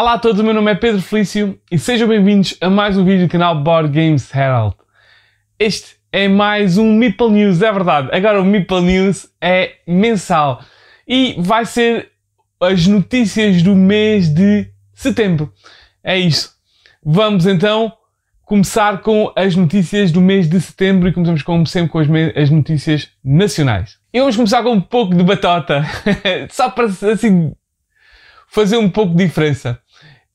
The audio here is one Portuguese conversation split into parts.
Olá a todos, o meu nome é Pedro Felício e sejam bem-vindos a mais um vídeo do canal Board Games Herald. Este é mais um Meeple News, é verdade. Agora o Meeple News é mensal e vai ser as notícias do mês de setembro. É isso. Vamos então começar com as notícias do mês de setembro e começamos como sempre com as, as notícias nacionais. E vamos começar com um pouco de batota, só para assim fazer um pouco de diferença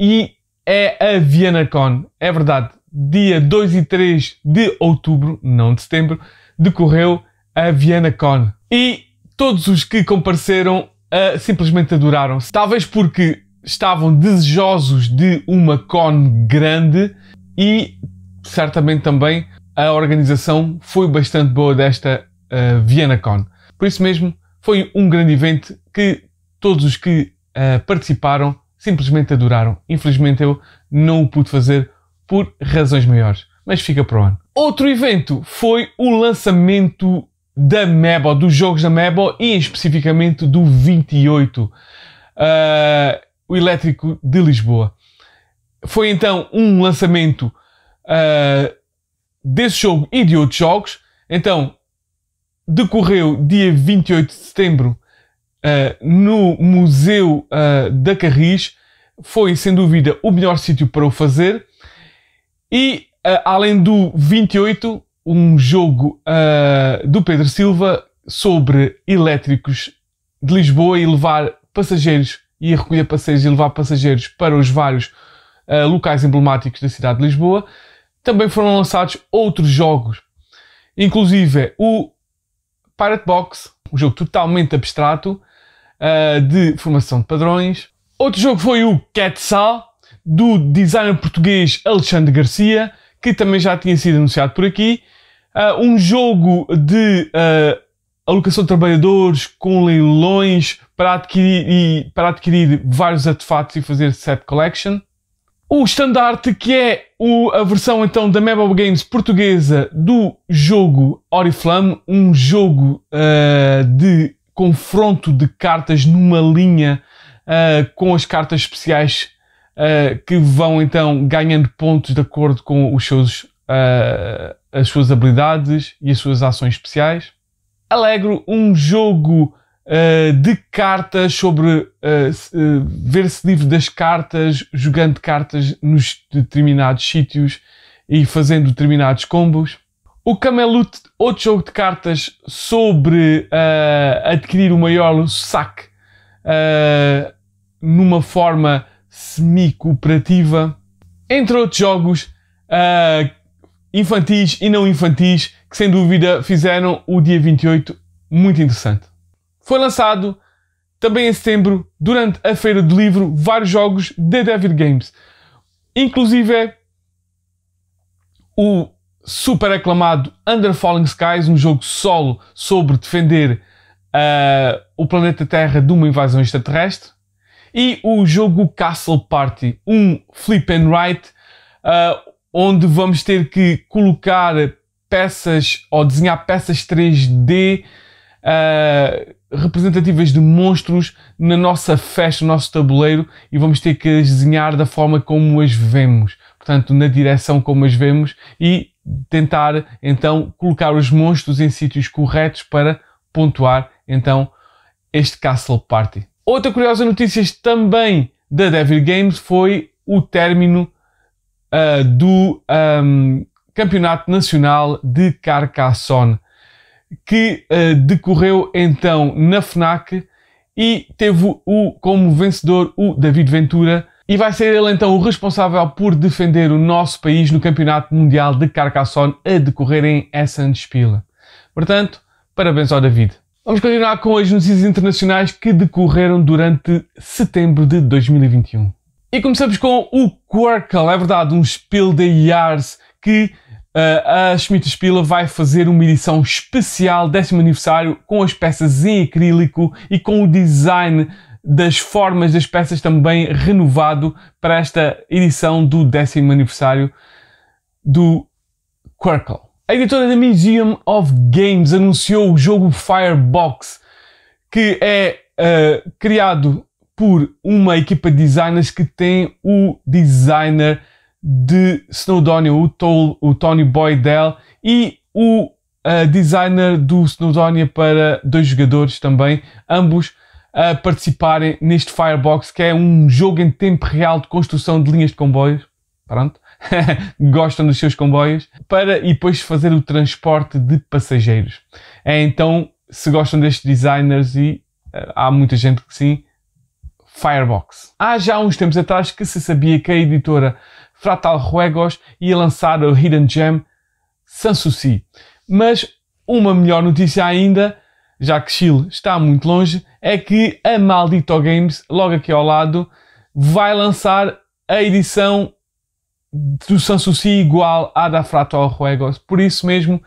e é a VianaCon. É verdade, dia 2 e 3 de outubro, não de setembro, decorreu a VianaCon. E todos os que compareceram uh, simplesmente adoraram-se. Talvez porque estavam desejosos de uma con grande e certamente também a organização foi bastante boa desta uh, VianaCon. Por isso mesmo, foi um grande evento que todos os que uh, participaram simplesmente adoraram. Infelizmente eu não o pude fazer por razões maiores, mas fica para o ano. Outro evento foi o lançamento da Mebo, dos jogos da Mebo e especificamente do 28, uh, o elétrico de Lisboa. Foi então um lançamento uh, desse jogo e de outros jogos. Então, decorreu dia 28 de setembro uh, no Museu uh, da Carris foi, sem dúvida, o melhor sítio para o fazer. E, uh, além do 28, um jogo do Pedro Silva sobre elétricos de Lisboa e levar passageiros e recolher passageiros e levar passageiros para os vários locais emblemáticos da cidade de Lisboa. Também foram lançados outros jogos, inclusive o Pirate Box, um jogo totalmente abstrato, uh, de formação de padrões. Outro jogo foi o Quetzal, do designer português Alexandre Garcia, que também já tinha sido anunciado por aqui. Uh, um jogo de uh, alocação de trabalhadores com leilões para adquirir, e, para adquirir vários artefatos e fazer set collection. O estandarte, que é o, a versão então da Mabel Games portuguesa do jogo Oriflame, um jogo uh, de confronto de cartas numa linha uh, com as cartas especiais uh, que vão então ganhando pontos de acordo com os seus, uh, as suas habilidades e as suas ações especiais. Alegro, um jogo de cartas sobre ver-se livre das cartas, jogando cartas nos determinados sítios e fazendo determinados combos. O Camelot, outro jogo de cartas sobre uh, adquirir o maior saque uh, numa forma semi-cooperativa. Entre outros jogos uh, infantis e não infantis que sem dúvida fizeram o dia 28 muito interessante. Foi lançado também em setembro, durante a feira do livro, vários jogos da David Games. Inclusive o super aclamado Under Falling Skies, um jogo solo sobre defender uh, o planeta Terra de uma invasão extraterrestre. E o jogo Castle Party, um flip and write, uh, onde vamos ter que colocar peças ou desenhar peças 3D uh, ah, representativas de monstros na nossa festa, no nosso tabuleiro, e vamos ter que as desenhar da forma como as vemos, portanto, na direção como as vemos, e tentar então colocar os monstros em sítios corretos para pontuar então este Castle Party. Outra curiosa notícia também da Devil Games foi o término uh, do um, Campeonato Nacional de Carcassonne, que uh, decorreu então na FNAC e teve o, como vencedor o David Ventura, e vai ser ele então o responsável por defender o nosso país no Campeonato Mundial de Carcassonne a decorrer em Essenspiel. Portanto, parabéns ao David. Vamos continuar com as notícias internacionais que decorreram durante setembro de 2021. E começamos com o Quirkle, é verdade, um Spiel de Jahres que uh, a Schmidt Spiele vai fazer uma edição especial, décimo aniversário, com as peças em acrílico e com o design das formas das peças também renovado para esta edição do décimo aniversário do Quirkle. A editora da Museum of Games anunciou o jogo Firebox, que é uh, criado por uma equipa de designers que tem o designer de Snowdonia, o, o Tony Boydell, e o uh, designer do Snowdonia para dois jogadores também, ambos a participarem neste Firebox, que é um jogo em tempo real de construção de linhas de comboios. Pronto. Gostam dos seus comboios. Para e depois fazer o transporte de passageiros. É então, se gostam destes designers e uh, há muita gente que sim, Firebox. Há já uns tempos atrás que se sabia que a editora Fratal Juegos ia lançar o Hidden Gem Sanssouci. Mas uma melhor notícia ainda, já que Chile está muito longe, é que a Maldito Games, logo aqui ao lado, vai lançar a edição do Sanssouci igual à da Fratal Juegos. Por isso mesmo,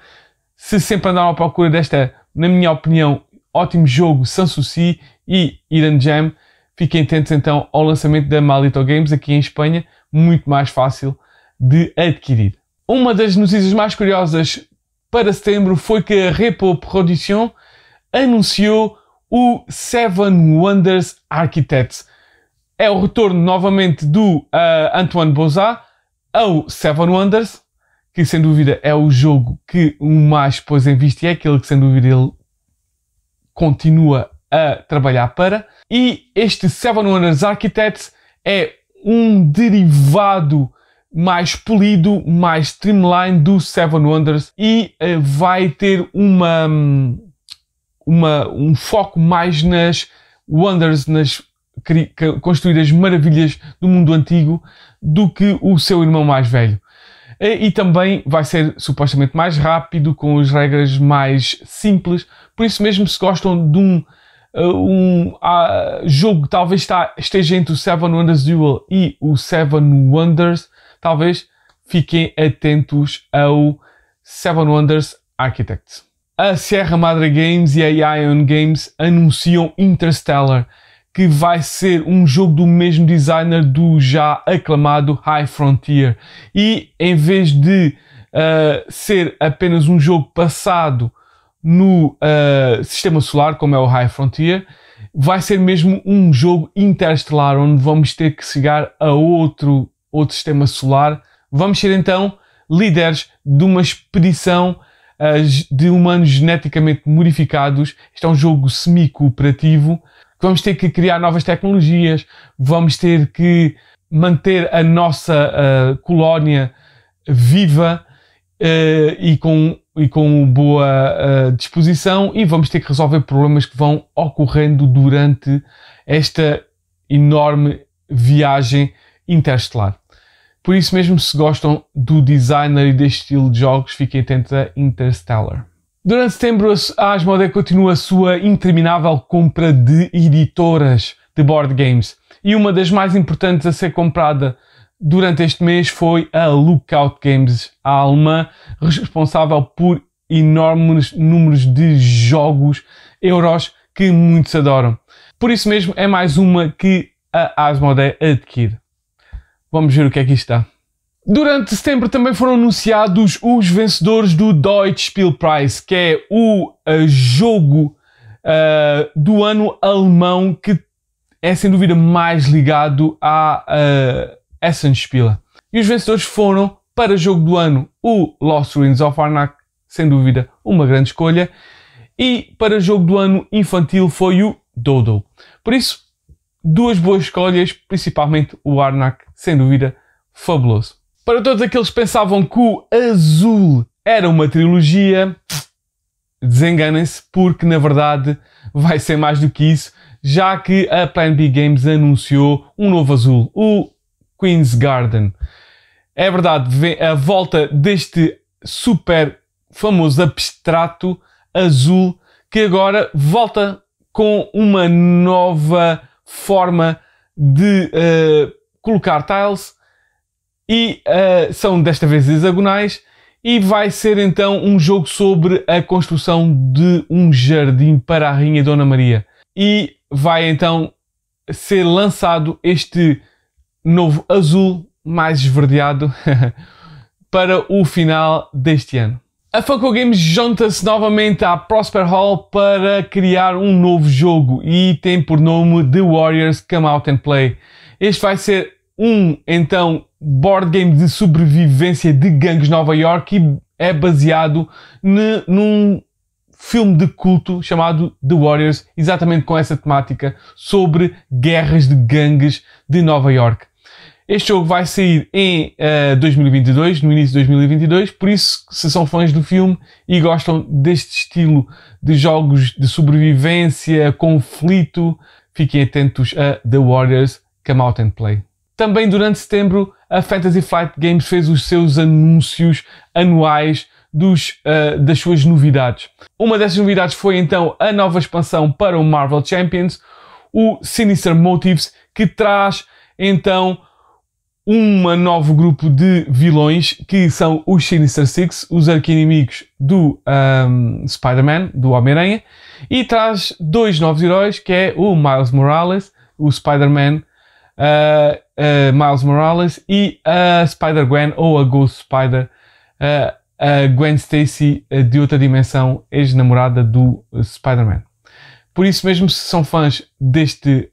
se sempre andaram à procura desta, na minha opinião, ótimo jogo Sanssouci e Hidden Gem, fiquem atentos então ao lançamento da Maldito Games aqui em Espanha, muito mais fácil de adquirir. Uma das notícias mais curiosas para setembro foi que a Repo Production anunciou o Seven Wonders Architects. É o retorno novamente do uh, Antoine Bozat ao Seven Wonders, que sem dúvida é o jogo que o mais pôs em vista e é aquele que sem dúvida ele continua a trabalhar para. E este Seven Wonders Architects é um derivado mais polido, mais streamline do Seven Wonders e uh, vai ter uma, uma, um foco mais nas Wonders, nas construir as maravilhas do mundo antigo do que o seu irmão mais velho. E, e também vai ser supostamente mais rápido, com as regras mais simples. Por isso mesmo, se gostam de um, uh, um uh, jogo que talvez está, esteja entre o Seven Wonders Duel e o Seven Wonders, talvez fiquem atentos ao Seven Wonders Architects. A Sierra Madre Games e a Ion Games anunciam Interstellar, que vai ser um jogo do mesmo designer do já aclamado High Frontier. E em vez de uh, ser apenas um jogo passado no uh, sistema solar, como é o High Frontier, vai ser mesmo um jogo interestelar, onde vamos ter que chegar a outro outro sistema solar. Vamos ser então líderes de uma expedição de humanos geneticamente modificados. Este é um jogo semi-cooperativo. Vamos ter que criar novas tecnologias, vamos ter que manter a nossa uh, colónia viva uh, e, com, e com boa disposição e vamos ter que resolver problemas que vão ocorrendo durante esta enorme viagem interestelar. Por isso mesmo, se gostam do designer e deste estilo de jogos, fiquem atentos a Interstellar. Durante setembro, a Asmodee continua a sua interminável compra de editoras de board games. E uma das mais importantes a ser comprada durante este mês foi a Lookout Games, a alemã responsável por enormes números de jogos euros que muitos adoram. Por isso mesmo, é mais uma que a Asmodee adquire. Vamos ver o que é que está. Durante setembro também foram anunciados os vencedores do Deutsche Spielpreis, que é o uh, jogo uh, do ano alemão que é sem dúvida mais ligado à uh, Essenspiele. E os vencedores foram para jogo do ano o Lost Ruins of Arnak, sem dúvida uma grande escolha, e para jogo do ano infantil foi o Dodo. Por isso, duas boas escolhas, principalmente o Arnak, sem dúvida, fabuloso. Para todos aqueles que pensavam que o Azul era uma trilogia, desenganem-se, porque na verdade vai ser mais do que isso, já que a Plan B Games anunciou um novo Azul, o Queen's Garden. É verdade, a volta deste super famoso abstrato azul que agora volta com uma nova forma de uh, colocar tiles e uh, são desta vez hexagonais e vai ser então um jogo sobre a construção de um jardim para a Rainha Dona Maria. E vai então ser lançado este novo azul mais esverdeado para o final deste ano. A Funko Games junta-se novamente à Prosper Hall para criar um novo jogo e tem por nome The Warriors Come Out and Play. Este vai ser um, então, board game de sobrevivência de gangues Nova York e é baseado num filme de culto chamado The Warriors, exatamente com essa temática sobre guerras de gangues de Nova York. Este jogo vai sair em uh, eh, 2022, no início de 2022, por isso, se são fãs do filme e gostam deste estilo de jogos de sobrevivência, conflito, fiquem atentos a The Warriors Come Out and Play. Também durante setembro, a Fantasy Flight Games fez os seus anúncios anuais dos, uh, das suas novidades. Uma dessas novidades foi então a nova expansão para o Marvel Champions, o Sinister Motives, que traz então um novo grupo de vilões que são os Sinister Six, os arquinimigos do um, Spider-Man, do Homem-Aranha, e traz dois novos heróis que é o Miles Morales, o Spider-Man uh, uh, Miles Morales e a Spider-Gwen ou a Ghost Spider, uh, a Gwen Stacy de outra dimensão, ex-namorada do Spider-Man. Por isso mesmo, se são fãs deste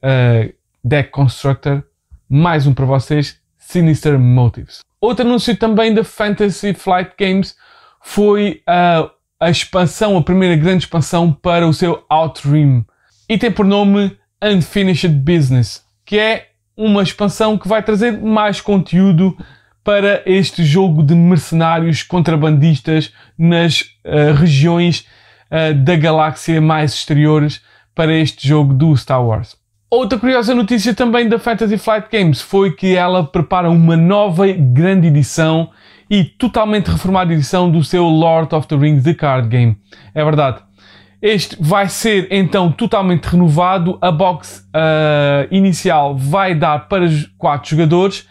Deck Constructor, mais um para vocês, Sinister Motives. Outro anúncio também da Fantasy Flight Games foi a, a expansão, a primeira grande expansão para o seu Outream e tem por nome Unfinished Business, que é uma expansão que vai trazer mais conteúdo para este jogo de mercenários contrabandistas nas uh, regiões uh, da galáxia mais exteriores para este jogo do Star Wars. Outra curiosa notícia também da Fantasy Flight Games foi que ela prepara uma nova grande edição e totalmente reformada edição do seu Lord of the Rings The Card Game. É verdade. Este vai ser então totalmente renovado. A box uh, inicial vai dar para 4 jogadores.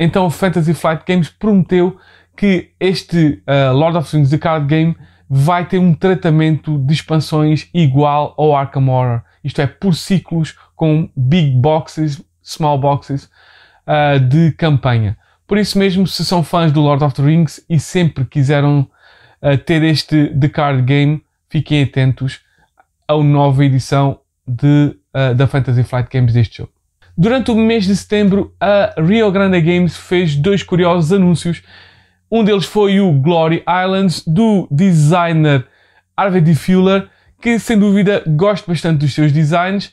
Então a Fantasy Flight Games prometeu que este uh, Lord of the Rings The Card Game vai ter um tratamento de expansões igual ao Arkham Horror. Isto é, por ciclos com big boxes, small boxes uh, de campanha. Por isso mesmo, se são fãs do Lord of the Rings e sempre quiseram uh, ter este The Card Game, fiquem atentos à nova edição de, uh, da Fantasy Flight Games deste jogo. Durante o mês de setembro, a Rio Grande Games fez dois curiosos anúncios. Um deles foi o Glory Islands, do designer Arvid Fuller, que sem dúvida gosto bastante dos seus designs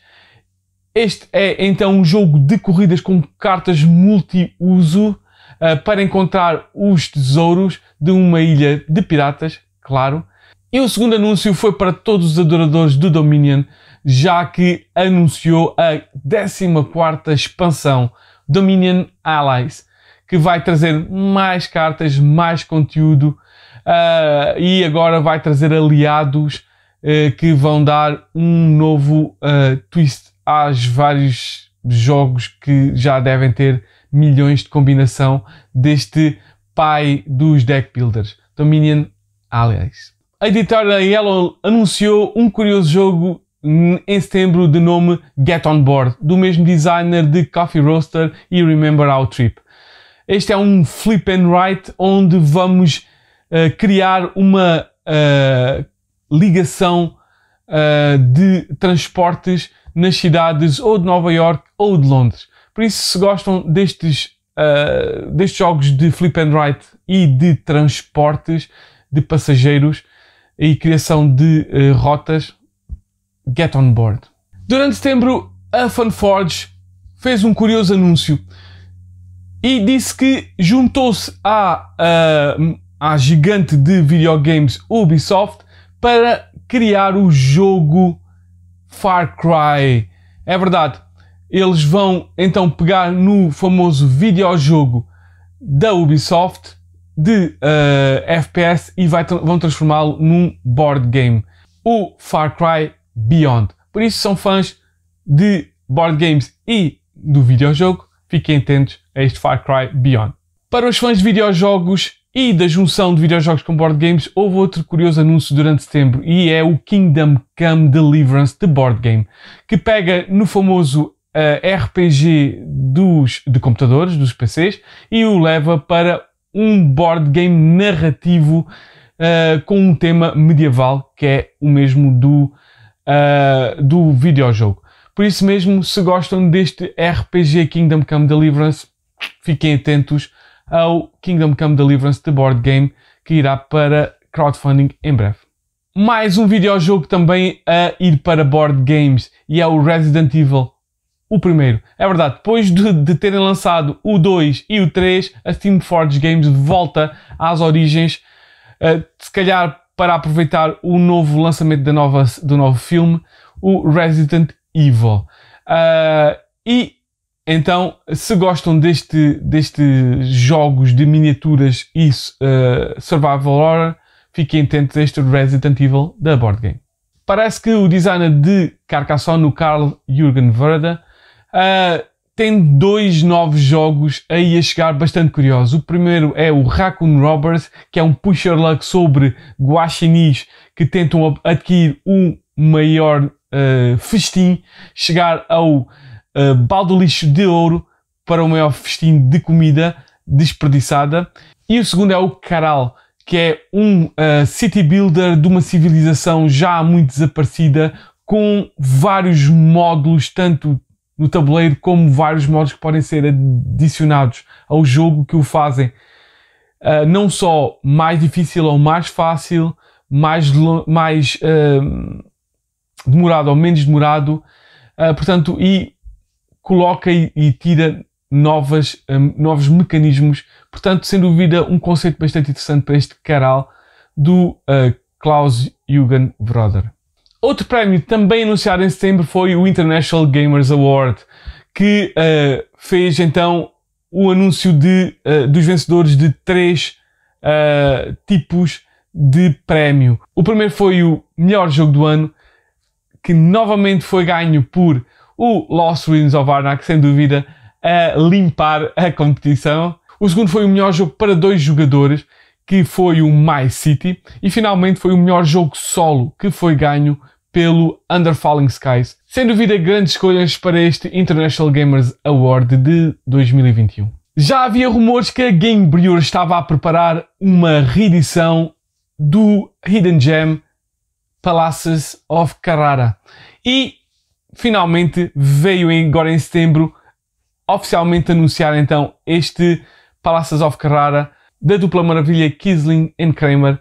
este é então um jogo de corridas com cartas multiuso uh, para encontrar os tesouros de uma ilha de piratas, claro. E o segundo anúncio foi para todos os adoradores do Dominion, já que anunciou a 14 expansão Dominion Allies, que vai trazer mais cartas, mais conteúdo uh, e agora vai trazer aliados que vão dar um novo twist há vários jogos que já devem ter milhões de combinação deste pai dos deck builders, Dominion Allies. A editora Yellow anunciou um curioso jogo em setembro de nome Get On Board, do mesmo designer de Coffee Roaster e Remember Our Trip. Este é um flip and write onde vamos uh, criar uma uh, ligação uh, de transportes nas cidades ou de Nova York ou de Londres. Por isso, se gostam destes, uh, destes jogos de flip and write e de transportes de passageiros e criação de uh, rotas, get on board. Durante setembro, a Funforge fez um curioso anúncio e disse que juntou-se à, uh, à gigante de videogames Ubisoft para criar o jogo Far Cry. É verdade. Eles vão então pegar no famoso videojogo da Ubisoft de uh, eh, FPS e vai, vão transformá-lo num board game. O Far Cry Beyond. Por isso são fãs de board games e do videojogo, fiquem atentos a este Far Cry Beyond. Para os fãs de videojogos, e da junção de videojogos com board games, houve outro curioso anúncio durante setembro e é o Kingdom Come Deliverance de board game, que pega no famoso uh, eh, RPG dos, de computadores, dos PCs, e o leva para um board game narrativo uh, com um tema medieval que é o mesmo do, uh, do videojogo. Por isso mesmo, se gostam deste RPG Kingdom Come Deliverance, fiquem atentos ao Kingdom Come Deliverance The Board Game que irá para crowdfunding em breve. Mais um videojogo também a ir para board games e é o Resident Evil o primeiro. É verdade, depois de, de, terem lançado o 2 e o 3, a Steam Forge Games volta às origens, uh, se calhar para aproveitar o novo lançamento da nova, do novo filme, o Resident Evil. Uh, e então, se gostam destes deste jogos de miniaturas e uh, survival horror, fiquem atentos a este Resident Evil da Board Game. Parece que o designer de Carcassonne, o Carl Jürgen Werder, Uh, tem dois novos jogos aí a chegar bastante curiosos. O primeiro é o Raccoon Robbers, que é um pusher luck sobre guaxinins que tentam adquirir um maior uh, festim, chegar ao uh, balde lixo de ouro para o maior festim de comida desperdiçada. E o segundo é o Caral, que é um uh, city builder de uma civilização já muito desaparecida, com vários módulos, tanto no tabuleiro, como vários modos que podem ser adicionados ao jogo que o fazem uh, não só mais difícil ou mais fácil, mais, mais uh, demorado ou menos demorado, uh, portanto, e coloca e, e tira novas, um, novos mecanismos, portanto, sem dúvida, um conceito bastante interessante para este canal do Klaus Jürgen Broder. Outro prémio também anunciado em setembro foi o International Gamers Award, que uh, fez então o anúncio de, uh, dos vencedores de três uh, tipos de prémio. O primeiro foi o melhor jogo do ano, que novamente foi ganho por o Lost Ruins of Arnak, sem dúvida, a limpar a competição. O segundo foi o melhor jogo para dois jogadores, que foi o My City. E finalmente foi o melhor jogo solo, que foi ganho pelo Under Falling Skies. Sem dúvida, grandes escolhas para este International Gamers Award de 2021. Já havia rumores que a Game Brewer estava a preparar uma reedição do Hidden Gem Palaces of Carrara. E finalmente veio agora em setembro oficialmente anunciar então este Palaces of Carrara da dupla maravilha Kisling e Kramer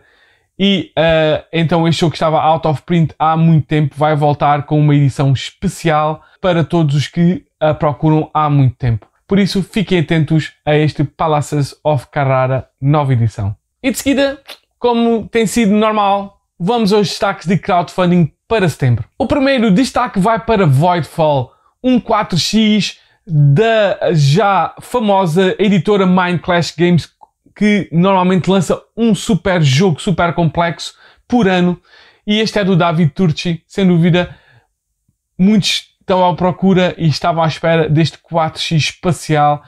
e uh, então este jogo que estava out of print há muito tempo vai voltar com uma edição especial para todos os que a procuram há muito tempo. Por isso fiquem atentos a este Palaces of Carrara nova edição. E de seguida, como tem sido normal, vamos aos destaques de crowdfunding para setembro. O primeiro destaque vai para Voidfall, um 4x da já famosa editora Mind Clash Games que normalmente lança um super jogo super complexo por ano e este é do David Turci, sem dúvida muitos estão à procura e estavam à espera deste 4x espacial,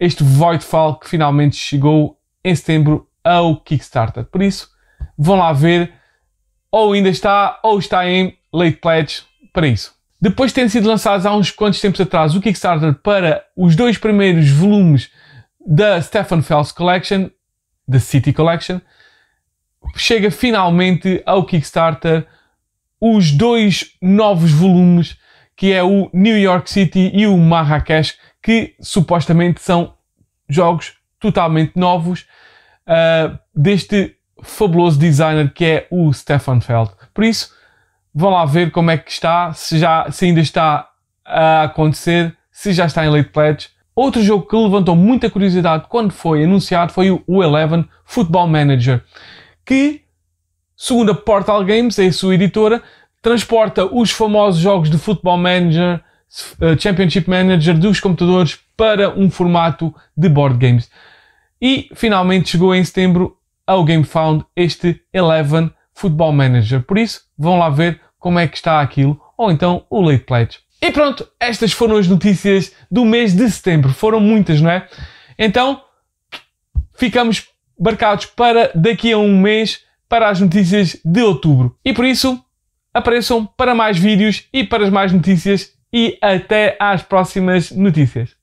este Voidfall que finalmente chegou em setembro ao Kickstarter. Por isso, vão lá ver, ou ainda está, ou está em late pledge para isso. Depois de terem sido lançados há uns quantos tempos atrás o Kickstarter para os dois primeiros volumes da Stefan Fels Collection, da City Collection, chega finalmente ao Kickstarter os dois novos volumes, que é o New York City e o Marrakech, que supostamente são jogos totalmente novos uh, deste fabuloso designer que é o Stefan Feld. Por isso, vão lá ver como é que está, se, já, se ainda está a acontecer, se já está em late pledge Outro jogo que levantou muita curiosidade quando foi anunciado foi o Eleven Football Manager, que, segundo a Portal Games, é a sua editora, transporta os famosos jogos de Football Manager, eh, Championship Manager dos computadores para um formato de board games. E finalmente chegou em setembro ao GameFound este Eleven Football Manager. Por isso, vão lá ver como é que está aquilo, ou então o Late Pledge. E pronto, estas foram as notícias do mês de setembro. Foram muitas, não é? Então, ficamos marcados para daqui a um mês para as notícias de outubro. E por isso, apareçam para mais vídeos e para as mais notícias e até às próximas notícias.